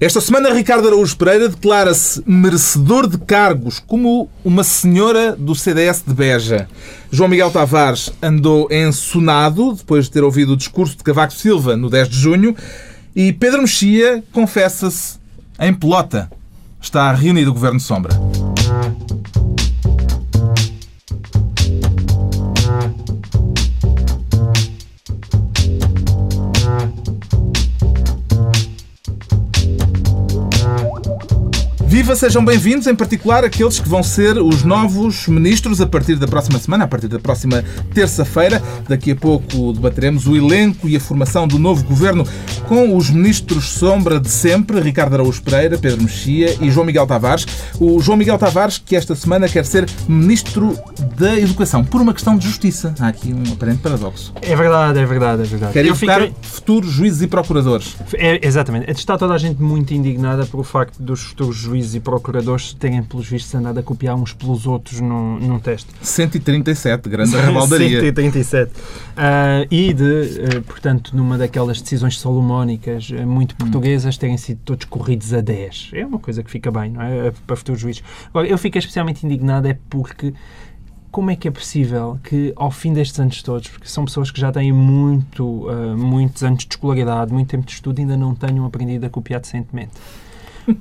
Esta semana, Ricardo Araújo Pereira declara-se merecedor de cargos como uma senhora do CDS de Beja. João Miguel Tavares andou ensonado depois de ter ouvido o discurso de Cavaco Silva no 10 de junho e Pedro Mexia confessa-se em pelota. Está reunido o Governo Sombra. Viva, sejam bem-vindos, em particular aqueles que vão ser os novos ministros a partir da próxima semana, a partir da próxima terça-feira. Daqui a pouco debateremos o elenco e a formação do novo governo com os ministros sombra de sempre, Ricardo Araújo Pereira, Pedro Mexia e João Miguel Tavares. O João Miguel Tavares, que esta semana quer ser ministro da Educação, por uma questão de justiça. Há aqui um aparente paradoxo. É verdade, é verdade, é verdade. Quer educar fiquei... futuros juízes e procuradores. É, exatamente. Está toda a gente muito indignada pelo facto dos futuros juízes juízes e procuradores terem, pelos vistos, andado a copiar uns pelos outros num, num teste. 137, grande rebaldaria. 137. Uh, e de, uh, portanto, numa daquelas decisões salomónicas uh, muito hum. portuguesas, terem sido todos corridos a 10. É uma coisa que fica bem, não é? Para futuros juízes. Agora, eu fico especialmente indignado é porque como é que é possível que, ao fim destes anos todos, porque são pessoas que já têm muito, uh, muitos anos de escolaridade, muito tempo de estudo, ainda não tenham aprendido a copiar decentemente?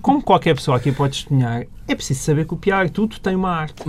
Como qualquer pessoa aqui pode testemunhar, é preciso saber copiar, tudo tem uma arte.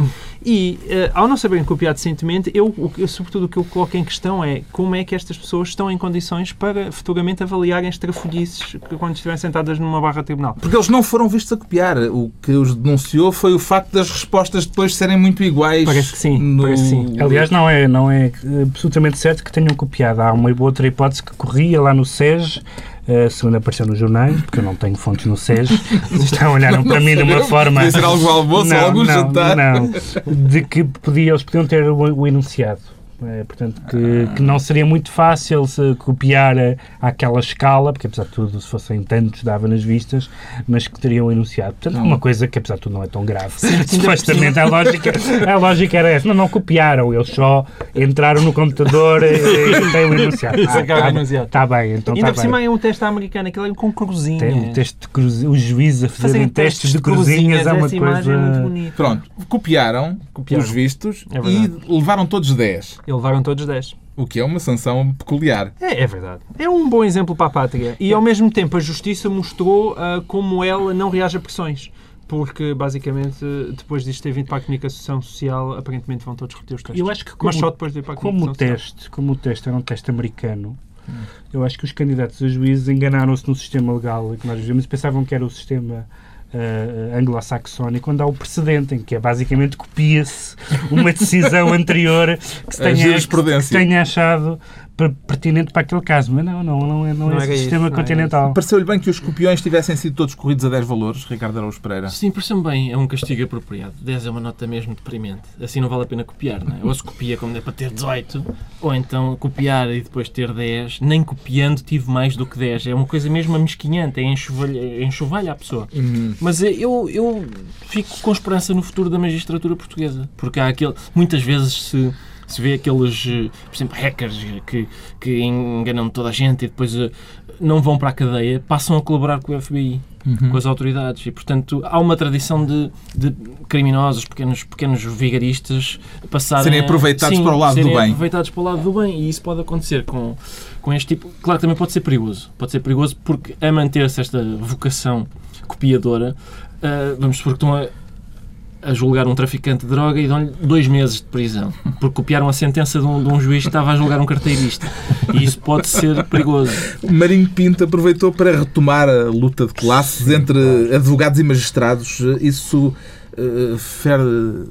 E, uh, ao não saberem copiar decentemente, eu, eu, sobretudo o que eu coloco em questão é como é que estas pessoas estão em condições para futuramente avaliarem as trafolhices quando estiverem sentadas numa barra tribunal. Porque eles não foram vistos a copiar. O que os denunciou foi o facto das respostas depois serem muito iguais. Parece que sim. No... Parece sim. Aliás, não é, não é absolutamente certo que tenham copiado. Há uma outra hipótese que corria lá no SES uh, segundo apareceu nos jornais, porque eu não tenho fontes no SES, estão olharam para mim de uma forma. Podia ser algo almoço não, ou algum não, jantar. Não, de que podia, eles podiam ter o, o enunciado. É, portanto, que, que, não seria muito fácil se copiar a, àquela escala, porque apesar de tudo, se fossem tantos, dava nas vistas, mas que teriam enunciado. Portanto, é uma coisa que apesar de tudo não é tão grave. Supostamente a lógica, a lógica era essa. Não, não copiaram, eles só entraram no computador e, e têm o enunciado. Ah, está tá bem, então Ainda tá por cima é um teste americano, aquilo é com cruzinha. Tem um teste de cruzinha, os juízes a fazerem testes de cruzinhas, é uma coisa... É Pronto, copiaram, copiaram. os vistos é e levaram todos 10 levaram todos 10. O que é uma sanção peculiar. É, é, verdade. É um bom exemplo para a pátria. E, ao mesmo tempo, a Justiça mostrou uh, como ela não reage a pressões. Porque, basicamente, depois disto ter vindo para a comunicação social, aparentemente vão todos reter os testes. Eu acho que como, Mas só depois de ir para a como o teste, social. Como o teste era um teste americano, hum. eu acho que os candidatos a juízes enganaram-se no sistema legal que nós vivemos e pensavam que era o sistema uh, anglo-saxónico, onde há o precedente, em que é basicamente copia-se uma decisão anterior que se tenha, que tenha achado pertinente para aquele caso, mas não, não, não é, não, não é, esse sistema isso, continental. É Pareceu-lhe bem que os copiões tivessem sido todos corridos a 10 valores, Ricardo Araújo Pereira? Sim, pareceu-me bem, é um castigo apropriado. 10 é uma nota mesmo deprimente. Assim não vale a pena copiar, não é? Ou se copia como é para ter 18, ou então copiar e depois ter 10, nem copiando tive mais do que 10. É uma coisa mesmo amesquinhante, é enxovalha, é enxovalha a pessoa. Uhum. Mas eu, eu fico com esperança no futuro da magistratura portuguesa, porque há aquele, muitas vezes se se vê aqueles, eh, por exemplo, hackers que, que enganam toda a gente e depois eh, não vão para a cadeia, passam a colaborar com o FBI, uhum. com as autoridades. E, portanto, há uma tradição de, de criminosos, pequenos, pequenos vigaristas, passarem... Serem aproveitados sim, para o lado do bem. aproveitados para o lado do bem. E isso pode acontecer com, com este tipo... Claro, também pode ser perigoso. Pode ser perigoso porque, a manter-se esta vocação copiadora, uh, vamos supor que estão a a julgar um traficante de droga e dão-lhe dois meses de prisão, porque copiaram a sentença de um, de um, juiz que estava a julgar um carteirista. E isso pode ser perigoso. Marinho Pinto aproveitou para retomar a luta de classes entre advogados e magistrados. Isso uh, fere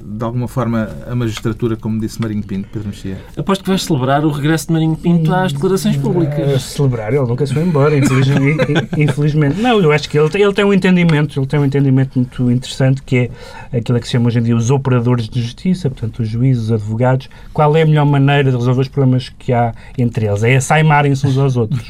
de alguma forma a magistratura, como disse Marinho Pinto, Pedro Mexia? Aposto que vais celebrar o regresso de Marinho Pinto às declarações públicas. Uh, celebrar, ele nunca se foi embora, infelizmente. Não, eu acho que ele, ele tem um entendimento, ele tem um entendimento muito interessante que é aquilo que se chama hoje em dia os operadores de justiça, portanto os juízes, os advogados, qual é a melhor maneira de resolver os problemas que há entre eles? É assaimarem-se uns aos outros.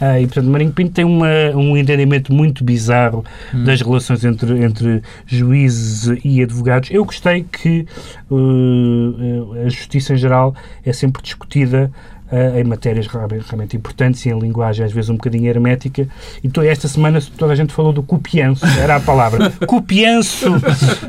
Uh, e, portanto, Marinho Pinto tem uma, um entendimento muito bizarro hum. das relações entre, entre juízes e advogados. Eu gostei que uh, a justiça em geral é sempre discutida uh, em matérias realmente, importantes e em linguagem às vezes um bocadinho hermética. E esta semana toda a gente falou do copianço, era a palavra. copianço,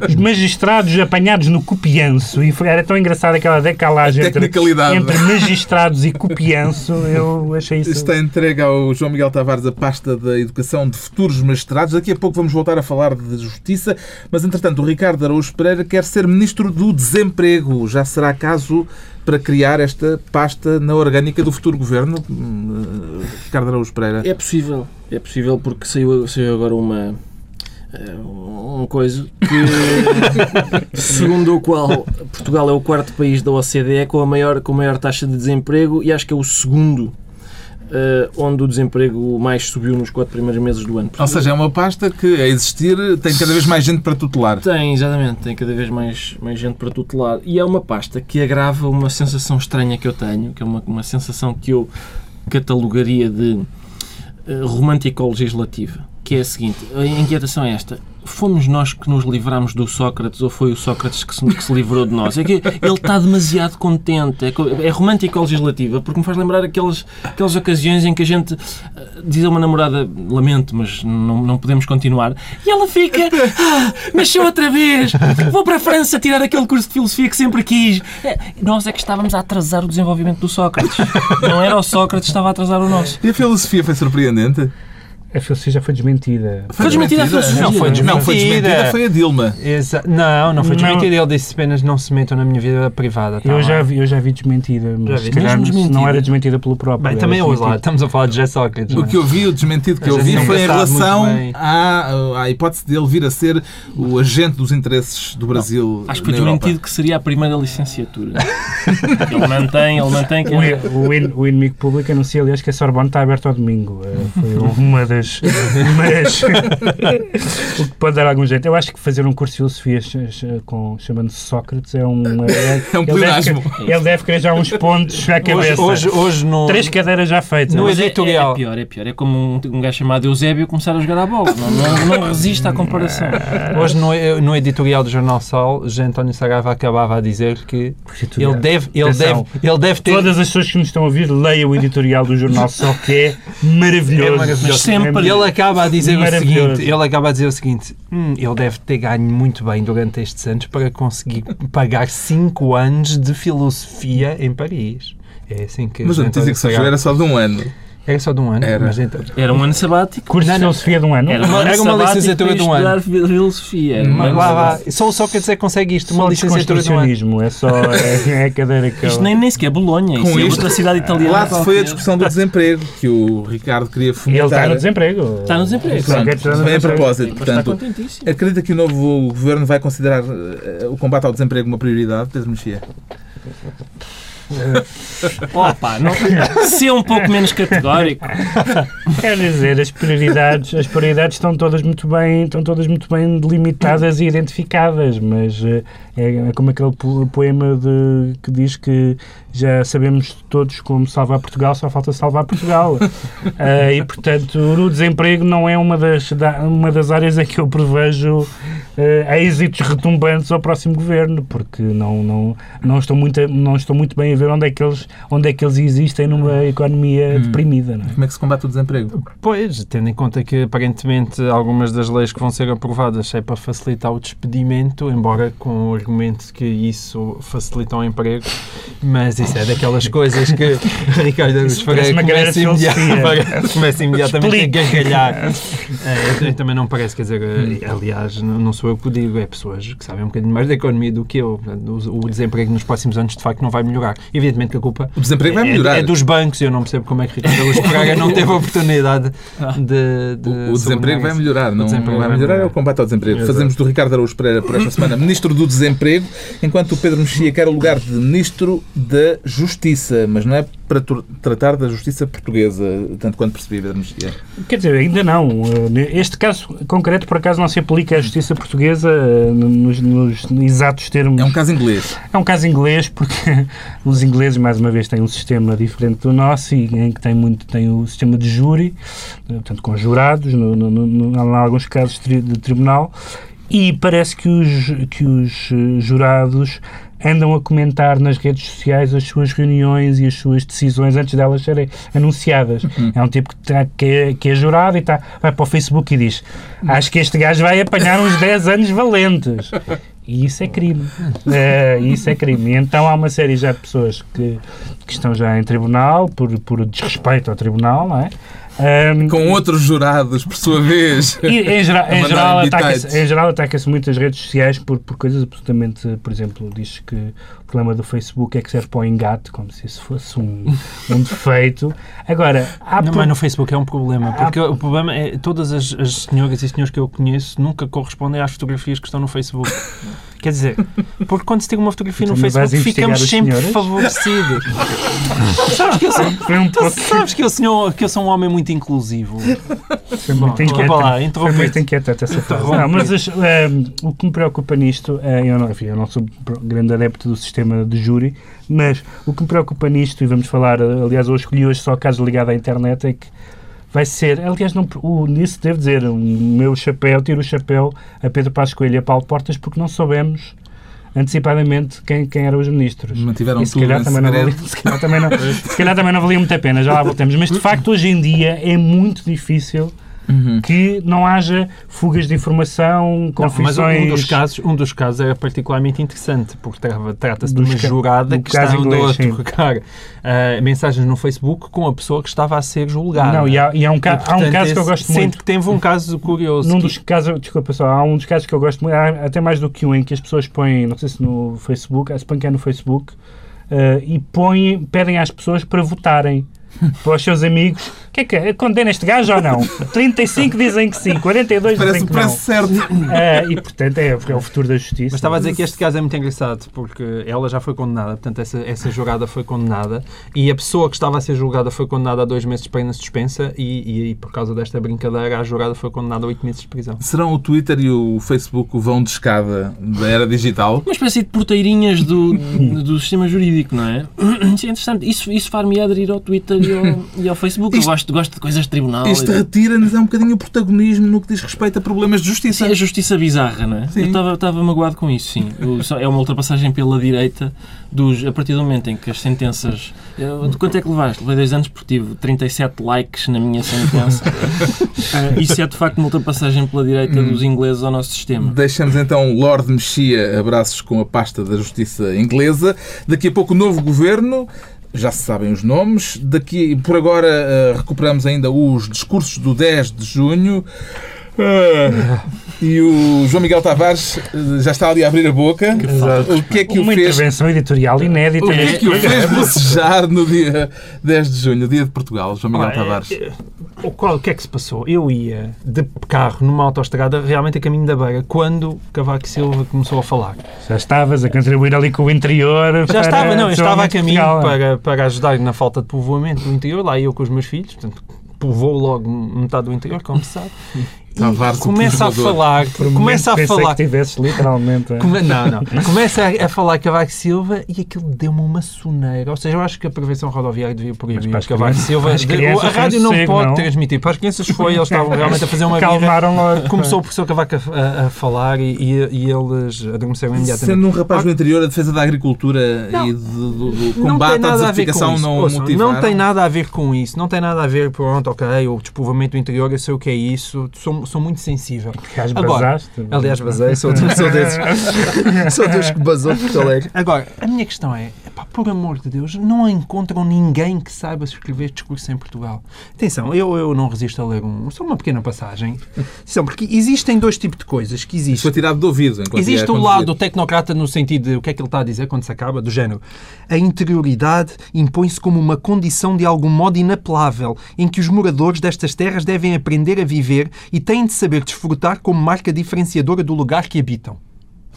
os magistrados apanhados no copianço. E foi, era tão engraçado aquela decalagem entre, entre magistrados e copianço. Eu achei isso. Está entregue ao João Miguel Tavares a pasta da educação de futuros magistrados. Daqui a pouco vamos voltar a falar de justiça, mas entretanto o Ricardo Araújo Pereira quer ser ministro do desemprego. Já será caso para criar esta pasta na orgânica do futuro governo, hum, Ricardo Araújo Pereira? É possível, é possível porque saiu, saiu agora uma eh, uma coisa que segundo o qual Portugal é o quarto país da OCDE com a maior com a maior taxa de desemprego e acho que é o segundo onde o desemprego mais subiu nos quatro primeiros meses do ano. Ou seja, é uma pasta que, a existir, tem cada vez mais gente para tutelar. Tem, exatamente. Tem cada vez mais, mais gente para tutelar. E é uma pasta que agrava uma sensação estranha que eu tenho, que é uma, uma sensação que eu catalogaria de uh, romântico-legislativa, que é a seguinte. A inquietação é esta fomos nós que nos livramos do Sócrates ou foi o Sócrates que se, que se livrou de nós? É que ele está demasiado contente. É, é romântico legislativa porque me faz lembrar aquelas, aquelas ocasiões em que a gente eh, diz a uma namorada, lamento, mas não, não podemos continuar, e ela fica, ah, nasceu outra vez, vou para a França tirar aquele curso de filosofia que sempre quis. É, nós é que estávamos a atrasar o desenvolvimento do Sócrates. Não era o Sócrates que estava a atrasar o nosso. E a filosofia foi surpreendente? A filosofia já foi desmentida. Foi, desmentida a filosofia? Não, foi desmentida. Não, foi desmentida foi a Dilma. Exa não, não foi desmentida. Ele disse apenas não se metam na minha vida privada. Tá eu, já vi, eu já vi desmentida, mas já vi. calhar desmentida. não era desmentida pelo próprio. Bem, também hoje lá, estamos a falar de José Sócrates. O é? que eu vi, o desmentido que eu vi foi em relação à, à hipótese dele vir a ser o agente dos interesses do Brasil. Não, acho que foi desmentido que seria a primeira licenciatura. ele mantém, ele mantém que. O, o, o inimigo público anuncia, aliás, que a Sorbonne está aberta ao domingo. Eh, foi uma das mas o que pode dar algum jeito. Eu acho que fazer um curso de filosofia com, chamando-se Sócrates é um. É, é um ele, deve, ele deve querer já uns pontos à cabeça. Hoje, hoje, hoje no, Três cadeiras já feitas. No editorial. É, é, pior, é pior. É como um, um gajo chamado Eusébio começar a jogar a bola. Não, não, não resiste à comparação. Hoje no, no editorial do Jornal Sol, José António Saraiva acabava a dizer que ele deve, ele, deve, ele deve ter. Todas as pessoas que nos estão a ouvir, leiam o editorial do Jornal Sol, que é maravilhoso. É maravilhoso. Sempre. Ele acaba a dizer o seguinte, ele acaba a dizer o seguinte, hum, ele deve ter ganho muito bem durante estes anos para conseguir pagar 5 anos de filosofia em Paris. É assim que Mas a notícia que surgiu era só de um ano. Era só de um ano? Era, mas então... era um ano sabático. Curso de filosofia de um ano? Era uma, era uma licenciatura de um ano. filosofia. Uma lá, lá. Só o Sócrates é que consegue isto, uma licenciatura de um ano. É só é, é a cadeira que... Isto nem, nem sequer é Bolonha, Com isto, é outra cidade italiana. Lá foi a discussão do desemprego, que o Ricardo queria fomentar. Ele está no desemprego. Está no desemprego. Bem a propósito, portanto, acredita que o novo governo vai considerar eh, o combate ao desemprego uma prioridade, Pedro Mexia? Opa, não, ser um pouco menos categórico. Quer dizer, as prioridades, as prioridades estão todas muito bem, estão todas muito bem delimitadas e identificadas, mas eh, é, é como aquele poema de, que diz que já sabemos todos como salvar Portugal, só falta salvar Portugal. uh, e, portanto, o desemprego não é uma das, uma das áreas em que eu prevejo uh, êxitos retumbantes ao próximo governo, porque não, não, não, estou muito, não estou muito bem a ver onde é que eles, onde é que eles existem numa economia hum. deprimida. Não é? Como é que se combate o desemprego? Pois, tendo em conta que aparentemente algumas das leis que vão ser aprovadas é para facilitar o despedimento, embora com o argumento que isso facilita o emprego, mas isso é daquelas coisas que Ricardo Araújo Pereira começa, imediatamente, começa imediatamente a gargalhar. É, eu, também não parece, quer dizer, eh, aliás, não sou eu que o digo, é pessoas que sabem um bocadinho mais da economia do que eu. O, o desemprego nos próximos anos, de facto, não vai melhorar. Evidentemente que a culpa o desemprego vai é, melhorar. é dos bancos. Eu não percebo como é que Ricardo Araújo Pereira não teve a oportunidade de. de o, o desemprego vai melhorar, não, não vai melhorar, é o combate ao desemprego. Exato. Fazemos do Ricardo Araújo Pereira por esta semana Ministro do Desemprego, enquanto o Pedro Mexia quer o lugar de Ministro da Justiça, mas não é para tratar da justiça portuguesa, tanto quanto percebi, Pedro Mexia. Quer dizer, ainda não. Este caso concreto, por acaso, não se aplica à justiça portuguesa eh, nos, nos exatos termos. É um caso inglês. É um caso inglês porque os ingleses, mais uma vez, têm um sistema diferente do nosso e em que tem, muito, tem o sistema de júri, eh, portanto, com jurados, no, no, no, em alguns casos de tribunal, E parece que os, que os eh, jurados andam a comentar nas redes sociais as suas reuniões e as suas decisões antes delas serem anunciadas. É um tipo que, tá- que, é, que é jurado e tá, vai para o Facebook e diz acho que este gajo vai apanhar uns 10 anos valentes. E isso é crime. É, isso é crime. E então há uma série já de pessoas que, que estão já em tribunal por, por desrespeito ao tribunal, não é? Ahm, Com outros jurados, por sua vez. e, em, geral, em, geral, ataca-se, em geral ataca-se muito as redes sociais por, por coisas absolutamente, por exemplo, diz que o problema do Facebook é que serve para o engate, como se isso fosse um, um defeito. Agora, há Não, pro- mas no Facebook é um problema, porque o problema é todas as, as senhoras e senhores que eu conheço nunca correspondem às fotografias que estão no Facebook. Quer dizer, porque quando se tira uma fotografia no Então, vais Facebook ficamos sempre senhoras? favorecidos. sabes que eu sou, foi um pouco sabes que eu, sou, que eu sou um homem muito inclusivo. foi muito Bom, desculpa lá. Foi muito inquietante essa frase. Interrompi-te. Não, mas as- ahm, o que me preocupa nisto, eh, eu, não, enfim, eu não sou grande adepto do sistema de júri, mas o que me preocupa nisto, e vamos falar, eh, aliás, eu escolhi hoje só caso ligado à internet, é que vai ser, aliás, não, o, nisso devo dizer, o meu chapéu, tiro o chapéu a Pedro Passos Coelho e a Paulo Portas porque não soubemos antecipadamente quem, quem eram os ministros. Mantiveram E se calhar, também não valia, se, calhar também não, se calhar também não valia muita pena, já lá voltamos. Mas de facto, hoje em dia é muito difícil Uhum. que não haja fugas de informação, Não, mas confissões. um dos, casos, um dos casos é particularmente interessante, porque tra- trata-se de uma jurada que está a trocar ah, mensagens no Facebook com a pessoa que estava a ser julgada. Não, e há, e há um, ca- E, há um portanto, caso que eu gosto Sinto muito. que teve um caso curioso. Num que- dos casos, desculpa só, há um dos casos que eu gosto muito, há até mais do que um, em que as pessoas põem, não sei se no Facebook, suponho que é no Facebook, eh, e põem, pedem às pessoas para votarem para os seus amigos. O que é que é? Condena este gajo ou não? 35 dizem que sim, 42 Parece dizem que não. preço certo. Eh, e portanto é, é o futuro da justiça. Mas estava a dizer que este caso é muito engraçado, porque ela já foi condenada, portanto, essa, essa jurada foi condenada, e a pessoa que estava a ser julgada foi condenada a dois meses de pena suspensa, e, e, por causa desta brincadeira, a jurada foi condenada a oito meses de prisão. Serão o Twitter e o Facebook o vão de escada da era digital? Uma espécie de porteirinhas do, do sistema jurídico, não é? Isso é interessante. Isso, isso far-me aderir ao Twitter e ao, e ao Facebook. Isto- eu gosto, gosto de coisas de tribunal. Isto retira-nos é um bocadinho o protagonismo no que diz respeito a problemas de justiça. Sim, a justiça bizarra, não é? Sim. Eu estava- estava magoado com isso, sim. É uma ultrapassagem pela direita dos, a partir do momento em que as sentenças. Eu, de quanto é que levaste? Levei dois anos porque tive 37 likes na minha sentença. Ah, isso é de facto uma ultrapassagem pela direita Hum. dos ingleses ao nosso sistema. Deixamos então Lord Mexia abraços com a pasta da justiça inglesa. Daqui a pouco o novo governo. Já se sabem os nomes. Daqui, por agora, eh, recuperamos ainda os discursos do 10 de junho. Ah, e o João Miguel Tavares eh, já está ali a abrir a boca. Exato. O que é que o Uma fez intervenção editorial inédita O que é que o programa. fez bocejar no dia 10 de junho, dia de Portugal, João Miguel Olha, Tavares? eh, O, qual, o que é que se passou? Eu ia de carro numa autoestrada realmente a caminho da Beira quando Cavaco Silva começou a falar. Já estavas a contribuir ali com o interior. Já para estava, não, eu estava a caminho para, para ajudar na falta de povoamento do interior, lá eu com os meus filhos, portanto, povoou logo metade do interior, como se sabe. Tavares, o começa a falar, um começa a falar que tivesses literalmente. é. Come- Não, não. Começa a, a falar Cavaco Silva e aquilo deu-me uma soneira. Ou seja, eu acho que a prevenção rodoviária devia proibir para as Cavaco crianças- Silva. De- a rádio não sossego, pode não? transmitir. Para as crianças foi, eles estavam realmente a fazer uma. Calmaram logo. Começou o professor Cavaco a, a- a falar e, e- e eles adormeceram imediatamente. Sendo um rapaz do interior, a defesa da agricultura Não. e do, do- do Não combate à desertificação não motivaram? não tem nada a ver com isso. Não tem nada a ver, pronto, ok, o despovoamento do interior, eu sei o que é isso. Sou, sou muito sensível. Aliás, Agora, basaste. Aliás, basei, sou, sou desses. sou desses que basou Porto Alegre. Agora, a minha questão é, epá, por amor de Deus, não encontram ninguém que saiba escrever discurso em Portugal. Atenção, eu, eu não resisto a ler um, só uma pequena passagem. Atenção, porque existem dois tipos de coisas que existem. foi tirado do ouvido. Existe o conduzir. lado tecnocrata no sentido de o que é que ele está a dizer quando se acaba, do género. A interioridade impõe-se como uma condição de algum modo inapelável, em que os moradores destas terras devem aprender a viver e têm de saber desfrutar como marca diferenciadora do lugar que habitam.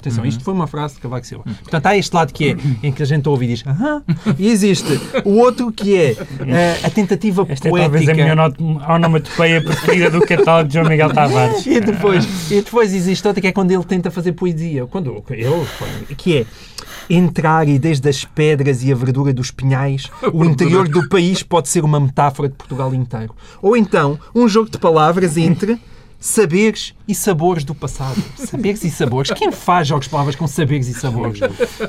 Atenção, isto foi uma frase de Cavaco Silva. Portanto, há este lado que é, em que a gente ouve e diz, aham, e existe o outro que é eh, a tentativa Esta é poética. talvez a minha onomatopeia preferida do catálogo de João Miguel Tavares. E depois, e depois existe outra que é quando ele tenta fazer poesia. Quando ele, que é entrar e desde as pedras e a verdura dos pinhais, o interior do país pode ser uma metáfora de Portugal inteiro. Ou então, um jogo de palavras entre saberes e sabores do passado. Saberes e sabores. Quem faz jogos de palavras com saberes e sabores?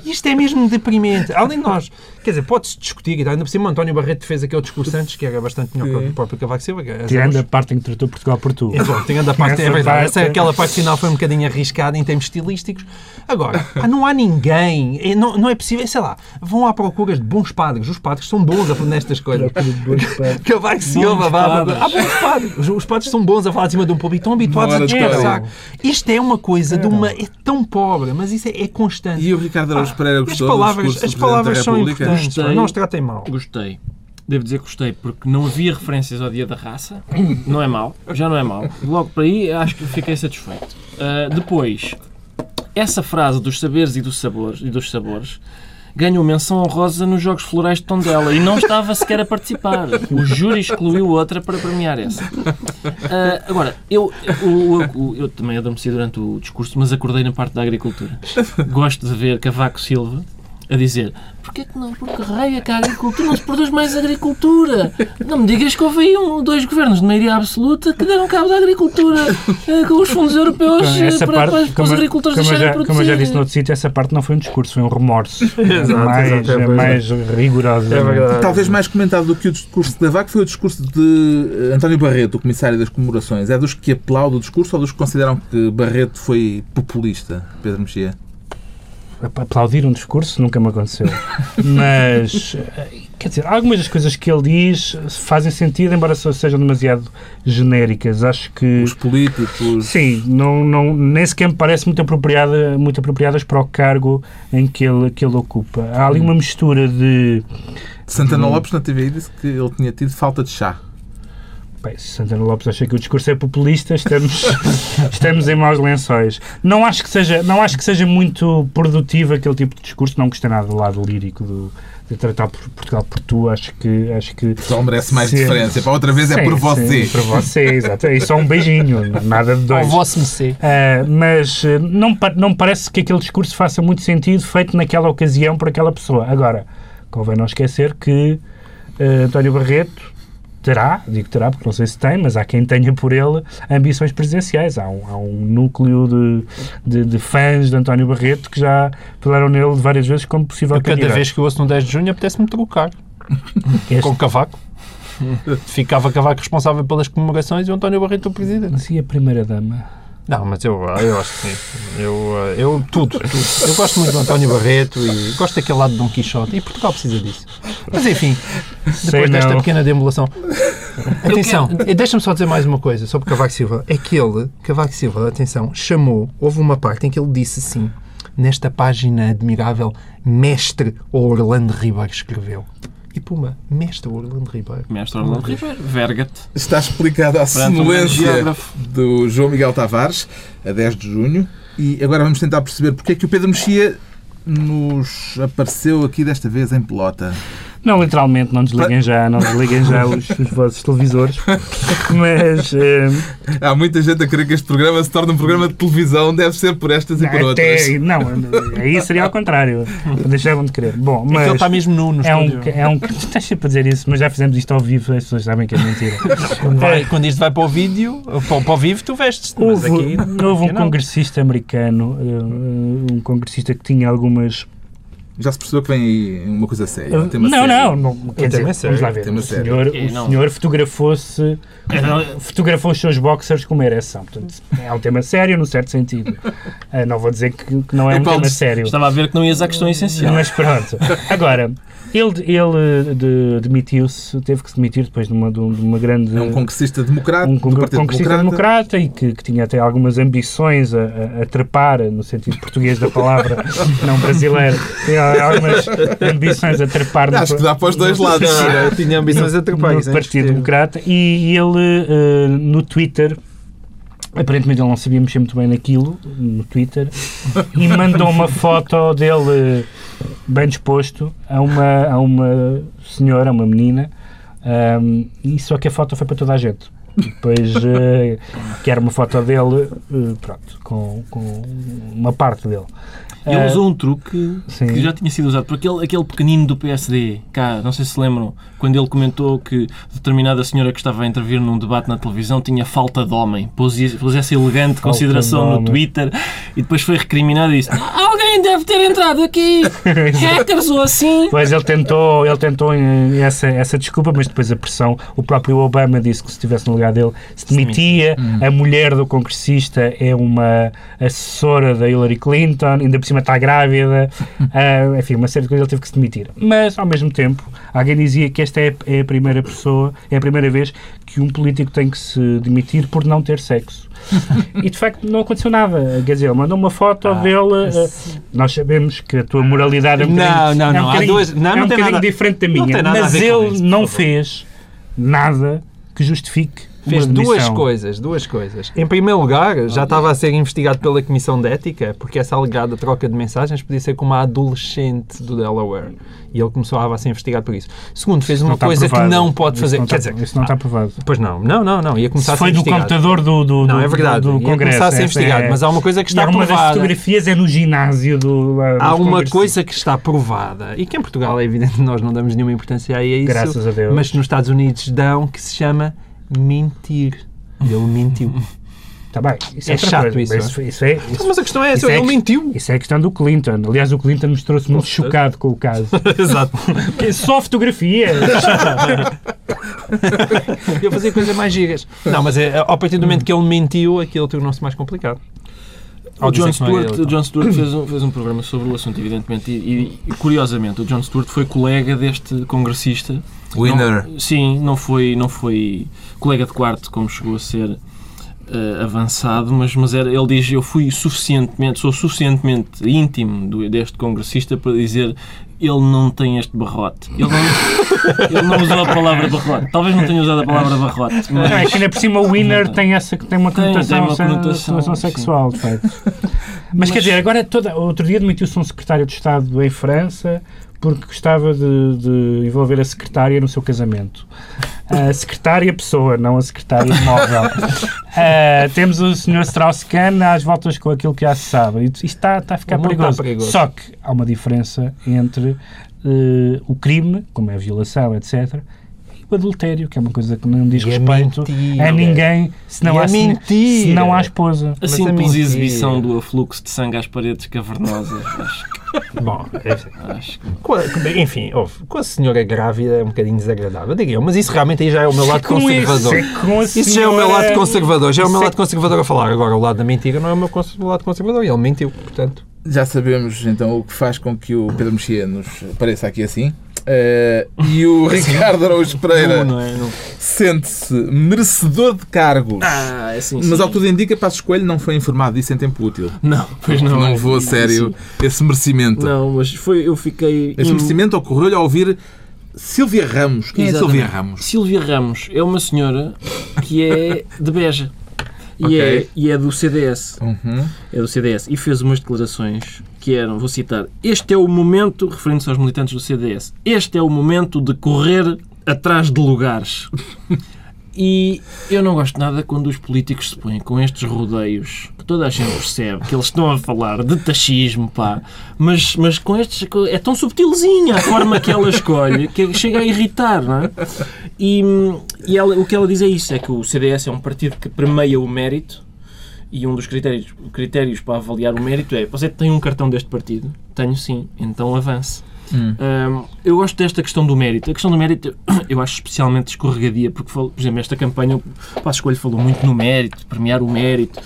Isto é mesmo deprimente. Além de nós, quer dizer, pode-se discutir, e tal. ainda por cima, António Barreto fez aquele discurso antes, que era bastante melhor que o próprio Cavaco Silva. que é Tirando a parte em que tratou Portugal por tu. é bom, tirando a parte, é verdade. parte- Essa, aquela parte final foi um bocadinho arriscada em termos estilísticos. Agora, ah, não há ninguém, é, não, não é possível, sei lá, vão à procura de bons padres. Os padres são bons a nestas coisas. Cavaco Silva, vá, vá, vá. Há bons padres. Os, padres são bons a falar de cima de um público, estão habituados a de descansar. Isto é uma coisa de uma. É tão pobre, mas isso é, é constante. E o Ricardo Araújo Pereira as gostou do palavras, as palavras são importantes, Gostei. não os tratem mal. Gostei. Devo dizer que gostei, porque não havia referências ao Dia da Raça. Não é mau, já não é mau. Logo por aí, acho que fiquei satisfeito. Ah, depois, essa frase dos saberes e dos sabores, e dos sabores ganhou menção honrosa nos Jogos Florais de Tondela e não estava sequer a participar. O júri excluiu outra para premiar essa. Ah, agora, eu, eu, eu- eu também adormeci durante o discurso, mas acordei na parte da agricultura. Gosto de ver Cavaco Silva a dizer Porquê que não? Porque raia que a agricultura não se produz mais agricultura. Não me digas que houve aí um, dois governos de maioria absoluta que deram cabo da agricultura eh, com os fundos europeus eh, Essa para, parte, para, para os como, agricultores como, deixarem já, de produzir. como eu já disse noutro sítio, essa parte não foi um discurso, foi um remorso. Exato, mais, exato, é mais rigoroso. É verdade. Talvez mais comentado do que o discurso de Cavaco foi o discurso de eh, António Barreto, o comissário das comemorações. É dos que aplaudem o discurso ou dos que consideram que Barreto foi populista, Pedro Mexia? Aplaudir um discurso nunca me aconteceu. Mas, eh, quer dizer, algumas das coisas que ele diz fazem sentido, embora sejam demasiado genéricas. Acho que. Os políticos. Sim, não, não, nem sequer me parece muito, apropriada, muito apropriadas para o cargo em que ele, que ele ocupa. Há ali uma mistura de. Santana Hum. Lopes na TVI disse que ele tinha tido falta de chá. Bem, se Santana Lopes acha que o discurso é populista, estamos, estamos em maus lençóis. Não acho, que seja, não acho que seja muito produtivo aquele tipo de discurso, não gostei nada do lado lírico do, de tratar por Portugal por tu, acho que... Acho que Só merece mais Sim. diferença. Para outra vez é Sim, por você. Sim, por você, exato. É só um beijinho, nada de Ao dois. vosso mercê. Ah, mas eh, não, não me parece que aquele discurso faça muito sentido feito naquela ocasião por aquela pessoa. Agora, convém não esquecer que eh, António Barreto terá, digo terá porque não sei se tem, mas há quem tenha por ele ambições presidenciais. Há um, há um núcleo de, de, de fãs de António Barreto que já falaram nele várias vezes como possível Eu, cada candidato. vez que eu ouço no 10 de junho, apetece-me trocar Este- com Cavaco. Ficava Cavaco responsável pelas comemorações e o António Barreto o presidente. Mas e a primeira-dama? Não, mas eu, eu acho que sim. Eu, eh, eu tudo, tudo. Eu gosto muito do António Barreto e gosto daquele lado de Dom Quixote e Portugal precisa disso. Mas enfim, Sei depois desta não. pequena deambulação. Atenção, deixa-me só dizer mais uma coisa sobre Cavaco Silva. É que ele, Cavaco Silva, atenção, chamou, houve uma parte em que ele disse assim, nesta página admirável, Mestre Orlando Ribeiro escreveu. E puma, Mestre Orlando Ribeiro. Mestre Orlando Ribeiro, verga-te. Está explicada a um sonolência do João Miguel Tavares, a 10 de junho. E agora vamos tentar perceber porque é que o Pedro Mexia nos apareceu aqui desta vez em pelota. Não, literalmente, não desliguem já, não desliguem já os, os vossos televisores. Mas eh, Há muita gente a querer que este programa se torne um programa de televisão, deve ser por estas e por outras. até, não, aí seria ao contrário. Deixavam de querer. Bom, É que ele mas está mesmo nu no é um, é um. Estás sempre a dizer isso, mas já fizemos isto ao vivo, as pessoas sabem que é mentira. Quando, vai- quando isto vai para o vídeo, para, o- para o vivo, tu vestes-te. Mas Houve, aqui, houve um não. congressista americano, eh, um congressista que tinha algumas. Já se percebeu que vem aí uma coisa séria. um tema não, sério. não, não, quer dizer, é sério, vamos lá ver. O senhor, o senhor fotografou-se, fotografou os seus boxers com uma ereção. Portanto, é um tema sério, no certo sentido. Ah, não vou dizer que, que não é É um tema sério. Estava a ver que não ias à questão essencial. Mas pronto. Agora, ele, ele de- demitiu-se, teve que se demitir depois de uma, de uma grande. É um congressista democrata, um congressista Democrata. democrata e que, que tinha até algumas ambições a, a, trepar, no sentido português da palavra, não brasileiro, tinha algumas ambições a trepar no, Acho que dá para os dois lados. Eu tinha ambições a trepar, no é Partido. Democrata e ele eh, no Twitter aparentemente ele não sabia mexer muito bem naquilo no Twitter e mandou uma foto dele bem disposto a uma, a uma senhora, a uma menina ahm, e só que a foto foi para toda a gente Depois uh, quer uma foto dele, uh, pronto, com, com uma parte dele. Ele Uh, usou um truque sim. que já tinha sido usado por aquele, aquele pequenino do PSD, cá, não sei se lembram, quando ele comentou que determinada senhora que estava a intervir num debate na televisão tinha falta de homem, pôs, pôs essa elegante Falta consideração de no. Twitter e depois foi recriminado e disse alguém deve ter entrado aqui, hackers ou assim. Pois ele tentou, ele tentou essa, essa desculpa, mas depois a pressão, o próprio Obama disse que se estivesse no lugar dele se demitia. A mulher do congressista é uma assessora da Hillary Clinton, ainda por cima está grávida. Ah, enfim, uma série de coisas ele teve que se demitir. Mas, ao mesmo tempo, alguém dizia que esta é, é a primeira pessoa, é a primeira vez que um político tem que se demitir por não ter sexo. e de facto não aconteceu nada. Quer dizer, ele mandou uma foto dele. eh, nós sabemos que a tua moralidade é um Não, bocadinho, não, é um duas- não, é um nada- diferente da minha. mas ele isso, não fez nada que justifique Fez duas coisas, duas coisas. Em primeiro lugar, já estava a ser investigado pela Comissão de Ética, porque essa alegada troca de mensagens podia ser com uma adolescente do Delaware. E ele começou a ser investigado por isso. Segundo, fez uma coisa que provado. não pode fazer. não Quer está- dizer, isso não está provado. Pois não, não, não, não. Ia começar Se a ser foi do computador do, do, Não, do, é verdade. do Ia Congresso. começar a ser essa investigado. é- Mas há uma coisa que está uma das provada. fotografias é no ginásio do. lá, Há uma coisa que está provada e que em Portugal é evidente que nós não damos nenhuma importância a isso, Graças a Deus. mas nos Estados Unidos dão, que se chama mentir. Ele mentiu. Está bem. Isso é, É chato coisa. isso, Mas isso, é, isso, Mas a questão é isso essa, é ele que- mentiu. Isso é a questão do Clinton. Aliás, o Clinton mostrou-se muito chocado com o caso. Exato. Que Só fotografias. Eu fazia coisas mais gigas. Não, mas é, ao partir do momento que ele mentiu, aquilo tornou-se mais complicado. O John, Stewart, ele, o John Stewart fez, um, fez um programa sobre o assunto, evidentemente, e, e, curiosamente, o John Stewart foi colega deste congressista. Winner. Não- sim, não foi, não foi colega de quarto, como chegou a ser eh, avançado, mas, mas era, ele diz: Eu fui suficientemente, sou suficientemente íntimo do- deste congressista para dizer. Ele não tem este barrote. Ele não, ele não usou a palavra barrote. Talvez não tenha usado a palavra barrote. Mas... Não, é que ainda por cima o winner tem, essa, tem uma Tem, conotação, tem uma se- conotação, sexual, facto. Mas, quer dizer, agora toda, outro dia demitiu-se um secretário de Estado em França porque gostava de, de envolver a secretária no seu casamento. A secretária pessoa, não a secretária móvel. Ah, temos o Sr. Strauss-Kahn às voltas com aquilo que já se sabe. Isto está, está a ficar O mundo está perigoso. perigoso. Só que há uma diferença entre eh, o crime, como é a violação, etc., o adultério, que é uma coisa que não diz E é respeito mentira. a ninguém se não, E há, é se- mentira. se não há esposa. A é simples mentira. exibição do afluxo de sangue às paredes cavernosas. Acho, que- Bom, é- acho que a- enfim, ouve, com a senhora grávida é um bocadinho desagradável, diga eu, mas isso realmente aí já é o meu lado Com conservador. é a Isso já é o meu lado conservador, já é o meu Isso é- lado conservador a falar. Agora, o lado da mentira não é o meu lado conservador, ele mentiu, portanto. Já sabemos então o que faz com que o Pedro Mexia nos pareça aqui assim. Eh, e o Ricardo Araújo Pereira não é? Não. sente-se merecedor de cargos. Ah, é assim. Mas ao que tudo indica, Passos Coelho não foi informado disso em tempo útil. Não, pois não. Não é. vou a sério esse merecimento. Não, mas foi, eu fiquei. Esse im- merecimento ocorreu-lhe ao ouvir Sílvia Ramos. Quem é Exatamente. Sílvia Ramos? Silvia Ramos é uma senhora que é de Beja. E, é, e é do CDS. Uhum. É do CDS. E fez umas declarações que eram, vou citar, este é o momento, referindo-se aos militantes do CDS, este é o momento de correr atrás de lugares. E eu não gosto nada quando os políticos se põem com estes rodeios, que toda a gente percebe que eles estão a falar de taxismo, pá, mas, mas com estes. É tão subtilzinha a forma que ela escolhe que chega a irritar, não é? E, e ela, o que ela diz é isso: é que o CDS é um partido que premia o mérito e um dos critérios, critérios para avaliar o mérito é: você tem um cartão deste partido? Tenho sim, então avance. Hum. Hum, eu gosto desta questão do mérito. A questão do mérito eu acho especialmente escorregadia, porque, por exemplo, esta campanha, o Passo Escolho falou muito no mérito, premiar o mérito.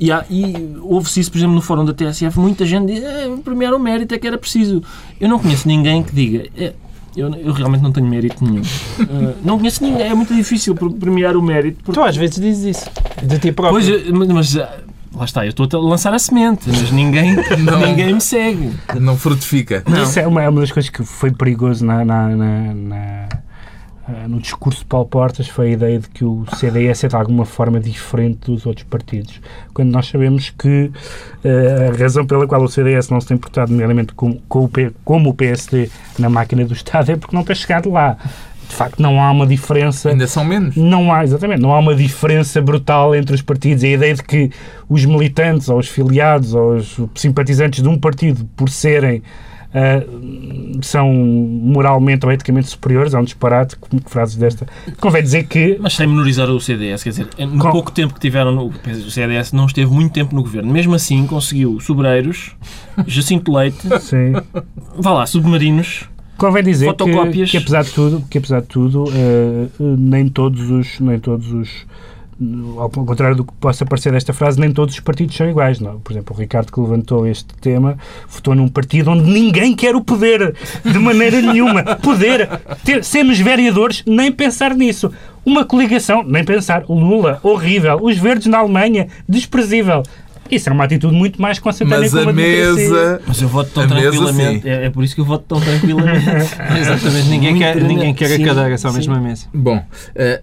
E, há- e houve-se isso, por exemplo, no fórum da TSF, muita gente diz "É, premiar o mérito é que era preciso. Eu não conheço ninguém que diga. "É, eu, eu realmente não tenho mérito nenhum. Uh, não conheço ninguém. É muito difícil pre- premiar o mérito. Porque Tu às vezes dizes isso, de ti próprio. Pois, eh, mas, mas, ah, lá está, eu estou a lançar a semente, mas ninguém, ninguém me segue. Não frutifica. Mas Isso é uma, é uma das coisas que foi perigoso na, na- na- na- ah, no discurso de Paulo Portas, foi a ideia de que o CDS é de alguma forma diferente dos outros partidos. Quando nós sabemos que ah, a razão pela qual o CDS não se tem portado, nomeadamente com, com o P- como o PSD na máquina do Estado, é porque não tem chegado lá. De facto não há uma diferença. Ainda são menos. Não há, exatamente, não há uma diferença brutal entre os partidos. A ideia de que os militantes, ou os filiados, ou os simpatizantes de um partido, por serem Uh, são moralmente ou eticamente superiores, é um disparate, como frases desta. Convém dizer que. Mas sem menorizar o CDS, quer dizer, no Com- pouco tempo que tiveram no. O CDS não esteve muito tempo no governo. Mesmo assim, conseguiu sobreiros, Jacinto Leite, Sim. vá lá, submarinos. Convém dizer que, que apesar de tudo, que apesar de tudo eh, nem todos os nem todos os ao contrário do que possa parecer esta frase, nem todos os partidos são iguais. Não? Por exemplo, o Ricardo que levantou este tema votou num partido onde ninguém quer o poder, de maneira nenhuma. Poder, ter, sermos vereadores, nem pensar nisso. Uma coligação, nem pensar. Lula, horrível. Os verdes na Alemanha, desprezível. Isso é uma atitude muito mais concentrada Mas a mesa. Mas eu voto tão A mesa, tranquilamente. É, é por isso que eu voto tão tranquilamente. Exatamente, ninguém Muito quer, ninguém quer a Sim, cadeira, só sim. mesmo a mesa. Bom, eh,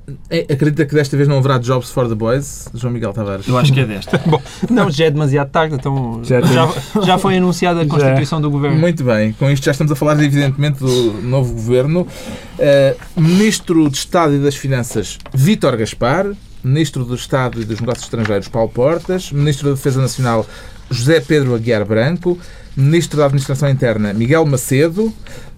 acredita que desta vez não haverá Jobs for the Boys, João Miguel Tavares? Eu acho que é desta. Bom, não, já é demasiado tarde, então Já já, já, foi anunciada a constituição do governo. Muito bem, com isto já estamos a falar, evidentemente, do novo governo. Eh, Ministro de Estado e das Finanças, Vítor Gaspar. Ministro do Estado e dos Negócios Estrangeiros, Paulo Portas. Ministro da Defesa Nacional, José Pedro Aguiar Branco. Ministro da Administração Interna, Miguel Macedo.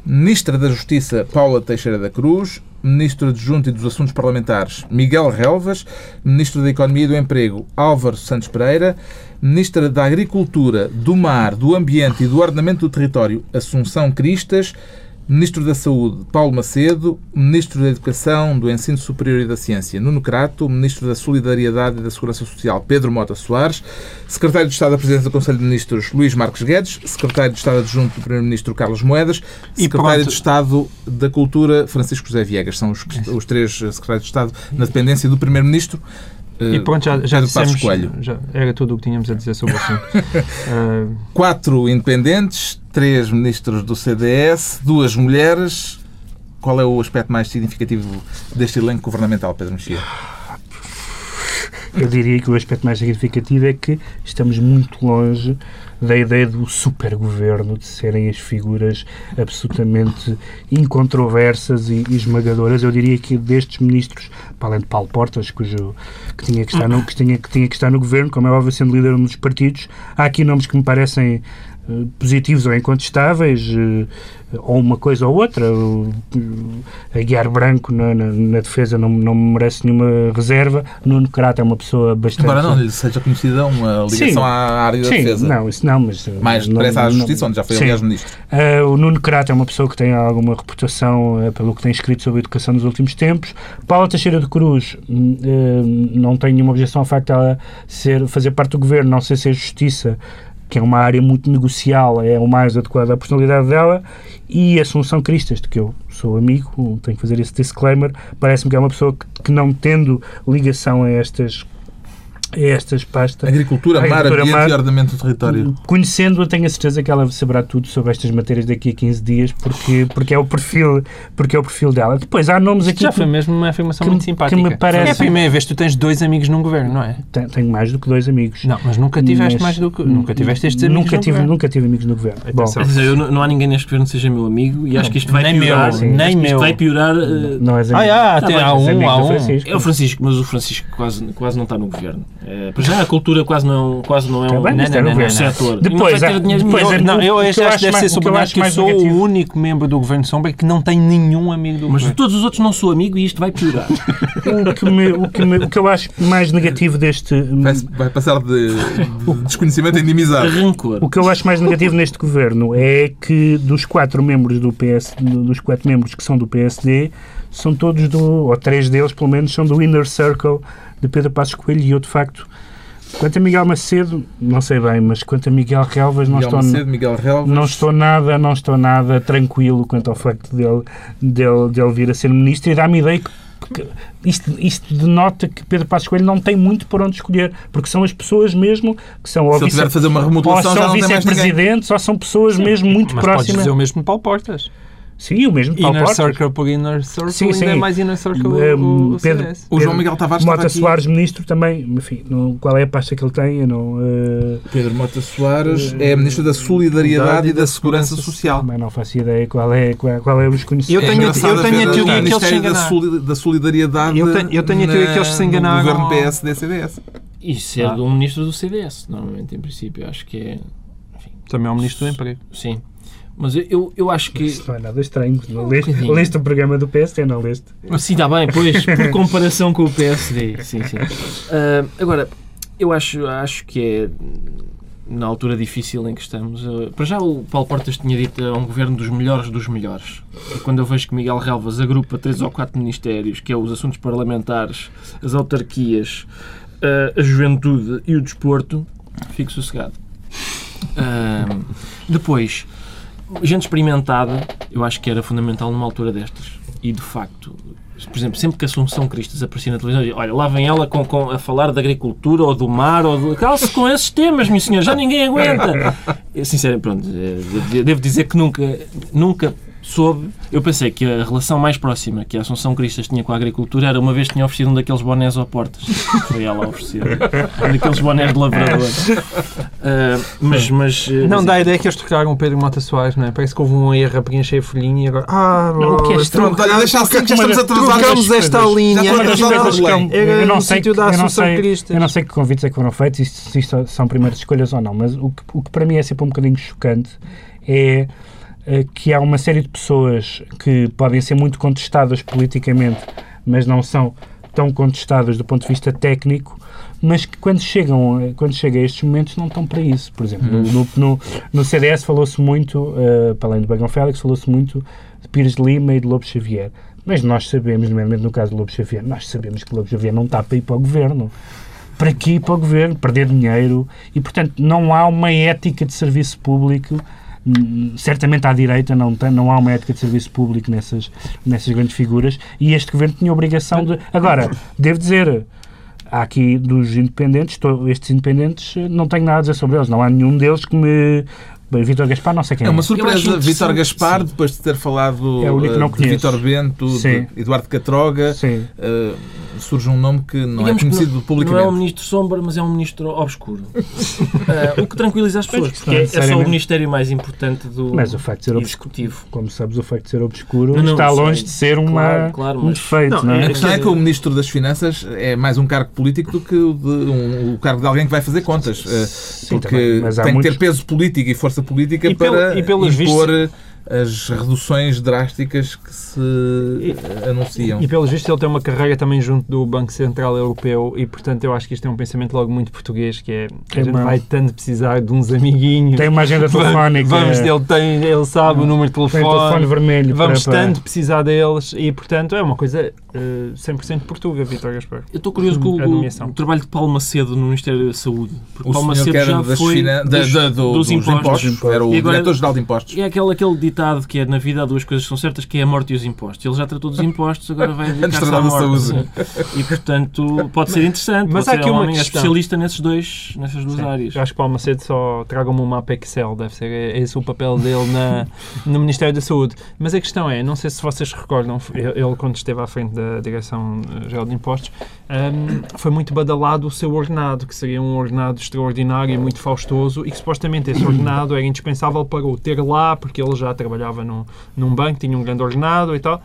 Ministra da Justiça, Paula Teixeira da Cruz. Ministro Adjunto e dos Assuntos Parlamentares, Miguel Relvas. Ministro da Economia e do Emprego, Álvaro Santos Pereira. Ministra da Agricultura, do Mar, do Ambiente e do Ordenamento do Território, Assunção Cristas. Ministro da Saúde, Paulo Macedo. Ministro da Educação, do Ensino Superior e da Ciência, Nuno Crato. Ministro da Solidariedade e da Segurança Social, Pedro Mota Soares. Secretário de Estado da Presidência do Conselho de Ministros, Luís Marques Guedes. Secretário de Estado Adjunto do Primeiro-Ministro, Carlos Moedas. E Secretário pronto. de Estado da Cultura, Francisco José Viegas. São os, os três secretários de Estado na dependência do Primeiro-Ministro. E eh, pronto, já, já dissemos, já era tudo o que tínhamos a dizer sobre o assunto. Ah, Quatro independentes, três ministros do CDS, duas mulheres. Qual é o aspecto mais significativo deste elenco governamental, Pedro Mexia? Eu diria que o aspecto mais significativo é que estamos muito longe da ideia do supergoverno, de serem as figuras absolutamente incontroversas e esmagadoras. Eu diria que destes ministros, para além de Paulo Portas, cujo, que, tinha que, estar no, que, tinha, que tinha que estar no governo, como é óbvio, sendo líder de um dos partidos, há aqui nomes que me parecem positivos ou incontestáveis, eh, ou uma coisa ou outra. O Aguiar Branco na, na, na defesa não, não me merece nenhuma reserva. Nuno Crato é uma pessoa bastante. Embora não lhe seja conhecida uma ligação Sim. à área da Sim, defesa. não, isso não, mas. eh, Mais não- à não- Justiça, onde já foi, Sim. aliás, ministro. Uh, o Nuno Crato é uma pessoa que tem alguma reputação uh, pelo que tem escrito sobre a educação nos últimos tempos. Paula Teixeira de Cruz uh, não tem nenhuma objeção ao facto de ela ser, fazer parte do governo, não sei se a justiça, que é uma área muito negocial, é o mais adequado à personalidade dela. E Assunção Cristas, de que eu sou amigo, tenho que fazer esse disclaimer, parece-me que é uma pessoa que, que não tendo ligação a estas, estas pastas. Agricultura, mar, Agricultura, ambiente mar- e ordenamento do território. Conhecendo-a, tenho a certeza que ela saberá tudo sobre estas matérias daqui a 15 dias, porque, porque, é, o perfil, porque é o perfil dela. Depois, há nomes aqui. já que- foi mesmo uma afirmação que- muito que simpática. me parece- É a primeira vez que tu tens dois amigos num governo, não é? Tenho- mais do que dois amigos. Não, mas nunca tiveste Mas- mais do que. Nunca tiveste estes amigos nunca no tive, governo. nunca tive amigos no governo. Bom, dizer, eu não, não há ninguém neste governo que seja meu amigo e acho que isto vai Nem piorar. meu, sim. que nem isto meu. vai piorar. eh, não és Ah, amigo. ah, tem, bem, há um, há um. É o Francisco, mas o Francisco quase, quase não está no governo. É, para já a cultura quase não, quase não é um, bem, mas não, não, governo. não, setor. Depois, não depois nenhum. é- Não, eu eu acho que deve ser que eu sublinhado que eu sou negativo- o único membro do Governo Sombra que não tem nenhum amigo do Mas de governo. todos os outros não sou amigo e isto vai piorar. O que, me- o, que me- o que eu acho mais negativo deste. Vai, vai passar de, de desconhecimento em inimizade. Rancor. O que eu acho mais negativo neste governo é que dos quatro membros do PS, dos quatro membros que são do PSD, são todos do, ou três deles pelo menos, são do inner circle de Pedro Passos Coelho e eu de facto, quanto a Miguel Macedo, não sei bem, mas quanto a Miguel Relvas, não Miguel estou, Macedo, Miguel Relvas. não estou nada, não estou nada tranquilo quanto ao facto dele, dele, dele vir a ser ministro e dá-me ideia que isto, isto denota que Pedro Passos Coelho não tem muito por onde escolher, porque são as pessoas mesmo que são ou uma ou são vice-presidentes ou são pessoas mesmo muito Mas podes próximas. dizer o mesmo de Paulo Portas. Sim, o mesmo Paulo Inner Portas. Circle por Inner Circle, Sim, ainda sim. é mais Inner Circle Um, o, o Pedro- CDS. O João Miguel Tavares Mota. Soares, ministro, também. Enfim, não, qual é a pasta que ele tem? Eu não, eh, Pedro Mota Soares é Ministro da Solidariedade e da Segurança Social. também não faço ideia qual é, qual, qual é os conhecidos. Eu É tenho- engraçado eu tenho a teoria que eles se enganaram. Da Solidariedade Eu tenho- eu tenho a teoria na- que eles se no enganaram governo ao- PSD-CDS. Isso é Ah. um ministro do CDS, normalmente, em princípio. Acho que é. Também é o Ministro do Emprego. Sim. Mas eu, eu, eu acho que. Isso não é nada estranho. Não leste, bocadinho. leste o programa do PSD, não leste? Sim, está bem, pois, por comparação com o PSD. Sim, sim. Ah, agora, eu acho, acho que é na altura difícil em que estamos. ah, para já, o Paulo Portas tinha dito a um governo dos melhores dos melhores. E quando eu vejo que Miguel Relvas agrupa três ou quatro ministérios, que é os assuntos parlamentares, as autarquias, ah, a juventude e o desporto, fico sossegado. Ah, depois, gente experimentada, eu acho que era fundamental numa altura destas. E de facto, por exemplo, sempre que a Assunção Cristas aparecia na televisão, olha, lá vem ela com, com- a falar da agricultura ou do mar, ou do. Calce com esses temas, meu senhor, já ninguém aguenta. Sinceramente, pronto, eh, devo dizer que nunca, nunca soube. Eu pensei que a relação mais próxima que a Assunção Cristas tinha com a agricultura era uma vez que tinha oferecido um daqueles bonés ao Portas. Foi ela a oferecer. Um daqueles bonés de lavrador. Ah, mas, mas. eh, Não mas- dá a ideia que eles trocaram o Pedro Mota Soares, não é? Parece que houve um erro a preencher a folhinha e agora. Ah, Não, o que é estranho- Pronto, olha, deixa assim que já estamos atrasados. Trocamos esta linha. Eu não no sei, que- da eu não Assunção sei, Cristas. eu não sei que convites é que foram feitos, se isto são primeiras escolhas ou não, mas o que, o que para mim é sempre um bocadinho chocante é que há uma série de pessoas que podem ser muito contestadas politicamente, mas não são tão contestadas do ponto de vista técnico, mas que quando chegam, eh, quando chegam a estes momentos não estão para isso. Por exemplo, no, no, no CDS falou-se muito, eh, para além do Bagão Félix, falou-se muito de Pires de Lima e de Lobo Xavier. Mas nós sabemos, nomeadamente no caso do Lobo Xavier, nós sabemos que o Lobo Xavier não está para ir para o governo. Para aqui ir para o governo, perder dinheiro e, portanto, não há uma ética de serviço público. Certamente à direita não, tem, não há uma ética de serviço público nessas, nessas grandes figuras e este governo tinha a obrigação de. Agora, devo dizer, há aqui dos independentes, to- estes independentes, eh, não tenho nada a dizer sobre eles, não há nenhum deles que me. Bem, Vítor Gaspar, não sei quem É é. uma surpresa. Vítor Gaspar, sim. depois de ter falado É não de. Vítor Bento, Sim. de Eduardo Catroga, eh, surge um nome que não Digamos é conhecido não, publicamente. Não é um ministro sombra, mas é um ministro obscuro. Ah, o que tranquiliza as pessoas, porque é, é só o ministério mais importante do Mas o facto de ser obscuro, executivo. como sabes, o facto de ser obscuro Não, não, está longe de ser uma, Claro, claro, um defeito, Não, não, é? A questão é que o Ministro das Finanças é mais um cargo político do que o, de, um- o cargo de alguém que vai fazer contas. Sim, porque também, mas há tem que ter peso político e força política E pelo- para e pelos impor as reduções drásticas que se anunciam. E pelos vistos ele tem uma carreira também junto do Banco Central Europeu e portanto eu acho que isto é um pensamento logo muito português que é a gente uma- vai tanto precisar de uns amiguinhos. Tem uma agenda telefónica. Vamos, ele, tem, ele sabe o número de tem telefone. telefone vermelho. Vamos para, para- tanto precisar deles e portanto é uma coisa eh, 100% portuga, Vitor Gaspar. Eu estou curioso com o, o trabalho de Paulo Macedo no Ministério da Saúde. Porque O Paulo Macedo que era já foi finan- da- dos, da- do- dos dos impostos. impostos, era o E Diretor-Geral de Impostos. É aquele, aquele ditado que é na vida há duas coisas que são certas, que é a morte e os impostos. Ele já tratou dos impostos, agora vai dedicar-se à morte. saúde. E, portanto, pode ser interessante. mas há ser aqui um uma homem é questão. especialista nesses dois, nessas duas Sim. áreas. Eu acho que Paulo Macedo só traga-me um mapa Excel, deve ser esse o papel dele na, no Ministério da Saúde. Mas a questão é, não sei se vocês recordam, ele quando esteve à frente da Direção-Geral de Impostos, hum, foi muito badalado o seu ordenado, que seria um ordenado extraordinário e muito faustoso, e que supostamente esse ordenado era indispensável para o ter lá, porque ele já trabalhava num, num banco, tinha um grande ordenado e tal.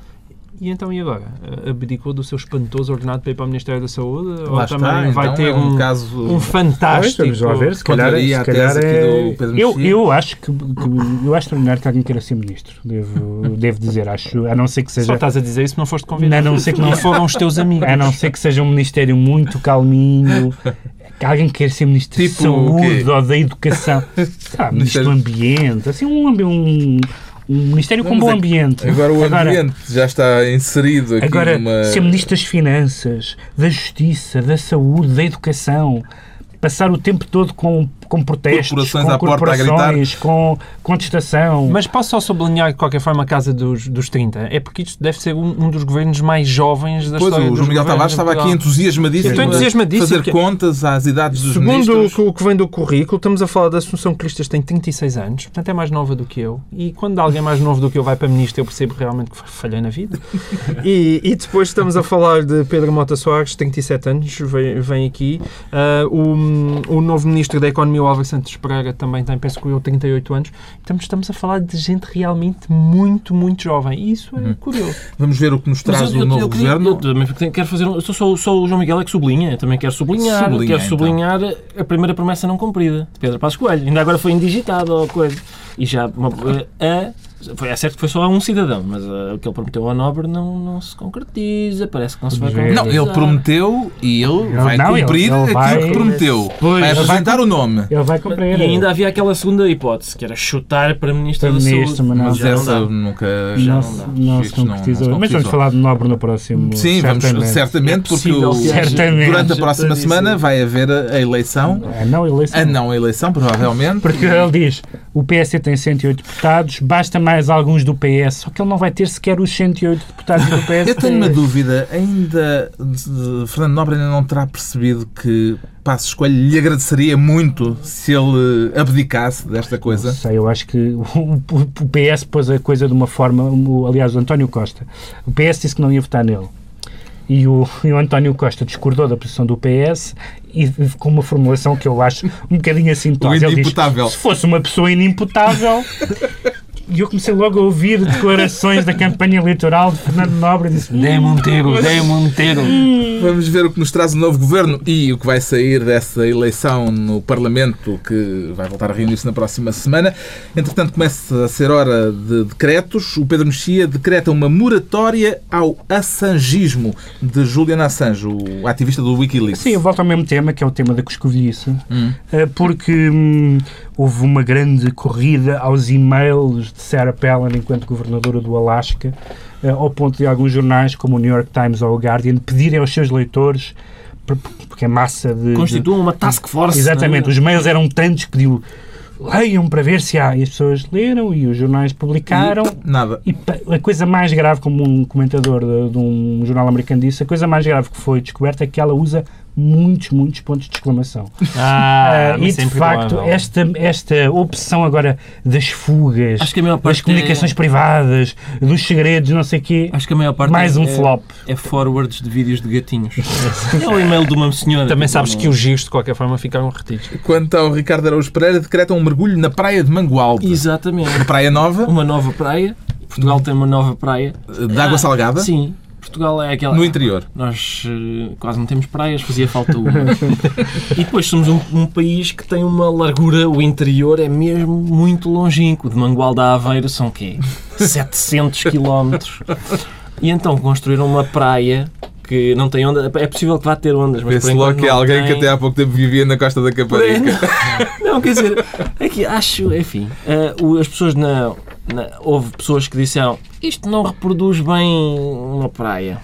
E então, e agora? Abdicou do seu espantoso ordenado para ir para o Ministério da Saúde? Lá ou está, também vai então ter é um, um, caso um Pois, fantástico... vamos lá ver, se calhar, Contraria se calhar é... eu, eu acho que, que- eu acho extraordinário que alguém queira ser ministro, devo, devo dizer, acho, a não ser que Só seja estás a dizer isso não foste convidado. A não ser que não- foram os teus amigos. a não ser que seja um ministério muito calminho, que alguém queira ser ministro Tipo de saúde ou da educação, ah, ministro do ambiente, assim um, um, um ministério com Não, bom é- ambiente. Agora o Agora- ambiente já está inserido aqui Agora, numa... ser ministro das Finanças, da Justiça, da Saúde, da Educação, passar o tempo todo com, com protestos, Corporações com à porta a gritar. corporações, com contestação. Mas posso só sublinhar de qualquer forma a casa dos, dos 30? É porque isto deve ser um, um dos governos mais jovens da Pois, história o João Miguel Tavares estava aqui entusiasmadíssimo. Eu entusiasmadíssimo, Fazer porque- contas às idades dos Segundo o ministros. que, o que vem do currículo, estamos a falar da Assunção Cristas, tem 36 anos, portanto é mais nova do que eu. E quando alguém mais novo do que eu vai para ministro, eu percebo realmente que falhei na vida. E, e depois estamos a falar de Pedro Mota Soares, 37 anos, vem, vem aqui. Ah, o, o novo ministro da Economia, o Álvaro Santos Pereira, também tem, penso que eu, 38 anos. Estamos, estamos a falar de gente realmente muito, muito jovem. E isso é curioso. Vamos ver o que nos traz eu- eu- o novo eu queria- governo. Eu também quero fazer. um- Eu sou só, só o João Miguel é que sublinha. Eu também quero sublinhar. Sublinha, quero então. sublinhar a primeira promessa não cumprida de Pedro Passos Coelho. Ainda agora foi indigitado ou coisa. E já. Uma, a, foi, é certo que foi só a um cidadão, mas ah, o que ele prometeu ao Nobre não, não se concretiza. Parece que não se vai ver. Não, concretizar. ele prometeu e ele Ele- vai não, ele- cumprir ele aquilo vai- que prometeu. Pois, vai ele apresentar o nome. Ele vai cumprir. E ainda havia aquela segunda hipótese, que era chutar para Ministro Para da ministro, Saúde. mas não. Mas já não essa dá. nunca. Já não, não não se não- não concretizou. Mas vamos falar de Nobre no próximo. Sim, vamos certamente. certamente, É porque o- Certamente. durante a próxima semana vai haver a eleição. A não eleição. A não eleição, provavelmente. Porque ele diz, o PSD tem 108 deputados, basta mais alguns do PS, só que ele não vai ter sequer os 108 deputados do PS. Eu tenho uma dúvida, ainda Fernando Nobre ainda não terá percebido que Passos Escolho lhe agradeceria muito se ele abdicasse desta Não coisa. sei, eu acho que o, o- PS pôs a coisa de uma forma. aliás, o António Costa. O PS disse que não ia votar nele. E o, e o António Costa discordou da posição do PS e com uma formulação que eu acho um bocadinho assintosa. Ele diz, inimputável. se fosse uma pessoa inimputável. E eu comecei logo a ouvir declarações da campanha eleitoral de Fernando Nobre e disse: Dei-me um tiro, dei-me um tiro. Vamos ver o que nos traz o novo governo e o que vai sair dessa eleição no Parlamento que vai voltar a reunir-se na próxima semana. Entretanto, começa a ser hora de decretos. O Pedro Mexia decreta uma moratória ao assangismo de Julian Assange, o ativista do Wikileaks. Sim, eu volto ao mesmo tema, que é o tema da coscovilhice, eh, porque hum, houve uma grande corrida aos e-mails de Sarah Palin enquanto governadora do Alasca, eh, ao ponto de alguns jornais, como o New York Times ou o Guardian, pedirem aos seus leitores, por- porque a massa de... Constituam uma task force. Exatamente, é? os mails eram tantos que pediu leiam para ver se há. E as pessoas leram e os jornais publicaram. E nada. E a coisa mais grave, como um comentador de, de um jornal americano disse, a coisa mais grave que foi descoberta é que ela usa muitos, muitos pontos de exclamação. Ah, Ah, e mas de facto, provável. esta, esta opção agora das fugas, Acho que a maior das parte comunicações é- privadas, dos segredos, não sei o quê, Acho que a maior parte mais é, um é- flop. É forwards de vídeos de gatinhos. é o e-mail de uma senhora. Também tipo, sabes não- que os giros, de qualquer forma, ficaram retidos. Quanto ao Ricardo Araújo Pereira, decreta um mergulho na praia de Mangualde. Exatamente. Uma praia nova, Uma nova praia. Portugal tem uma nova praia. de água Ah, salgada, Sim. Portugal é aquela. no interior. Nós eh, quase não temos praias, fazia falta uma. e depois somos um, um país que tem uma largura, o interior é mesmo muito longínquo. De Mangualde a Aveiro são quê? 700 quilómetros. E então construíram uma praia que não tem onda. É possível que vá ter ondas, mas Vê-se logo que é não alguém que tem. até há pouco tempo vivia na Costa da Caparica. Não, quer dizer, é que acho, enfim, eh, as pessoas na, na- Houve pessoas que disseram isto não reproduz bem uma praia.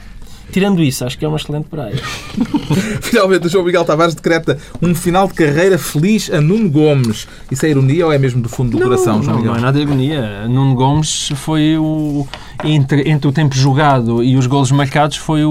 Tirando isso, acho que é uma excelente praia. Finalmente, o João Miguel Tavares decreta um final de carreira feliz a Nuno Gomes. Isso é ironia ou é mesmo do fundo do coração, João não, Miguel? não é nada de ironia. Nuno Gomes foi o. Entre, entre o tempo jogado e os golos marcados, foi o,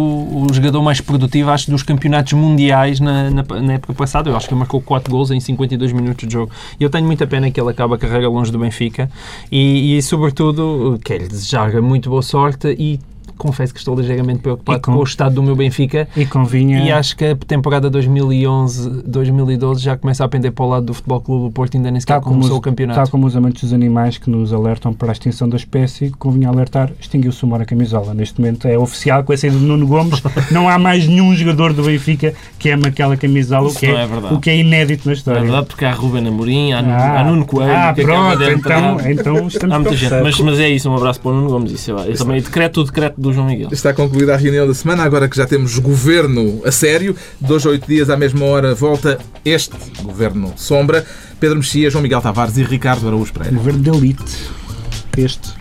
o jogador mais produtivo, acho, dos campeonatos mundiais na, na, na época passada. Eu acho que ele marcou 4 gols em 52 minutos de jogo. E eu tenho muita pena que ele acabe a carreira longe do Benfica e, e sobretudo, quero-lhe desejar muito boa sorte e confesso que estou ligeiramente preocupado com- com o estado do meu Benfica. E convinha. E acho que a temporada 2011-2012 já começa a pender para o lado do Futebol Clube do Porto, ainda nem sequer começou os, o campeonato. tal como os amantes dos animais que nos alertam para a extinção da espécie, convinha alertar, extinguiu-se o Mora Camisola. Neste momento é oficial, com a saída de Nuno Gomes, não há mais nenhum jogador do Benfica que ama aquela camisola, o que, é, é o que é inédito na É história. verdade, porque há Ruben Amorim, há, Nuno- Ah, há Nuno Coelho, ah, acaba pronto, entrar. então, então estamos Há muita gente, mas, mas é isso, um abraço para o Nuno Gomes. Isso é, eu também decreto o decreto do João Miguel. Está concluída a reunião da semana, agora que já temos governo a sério. Hoje a oito dias, à mesma hora, volta este governo sombra. Pedro Mexia, João Miguel Tavares e Ricardo Araújo Pereira. Governo de elite. Este.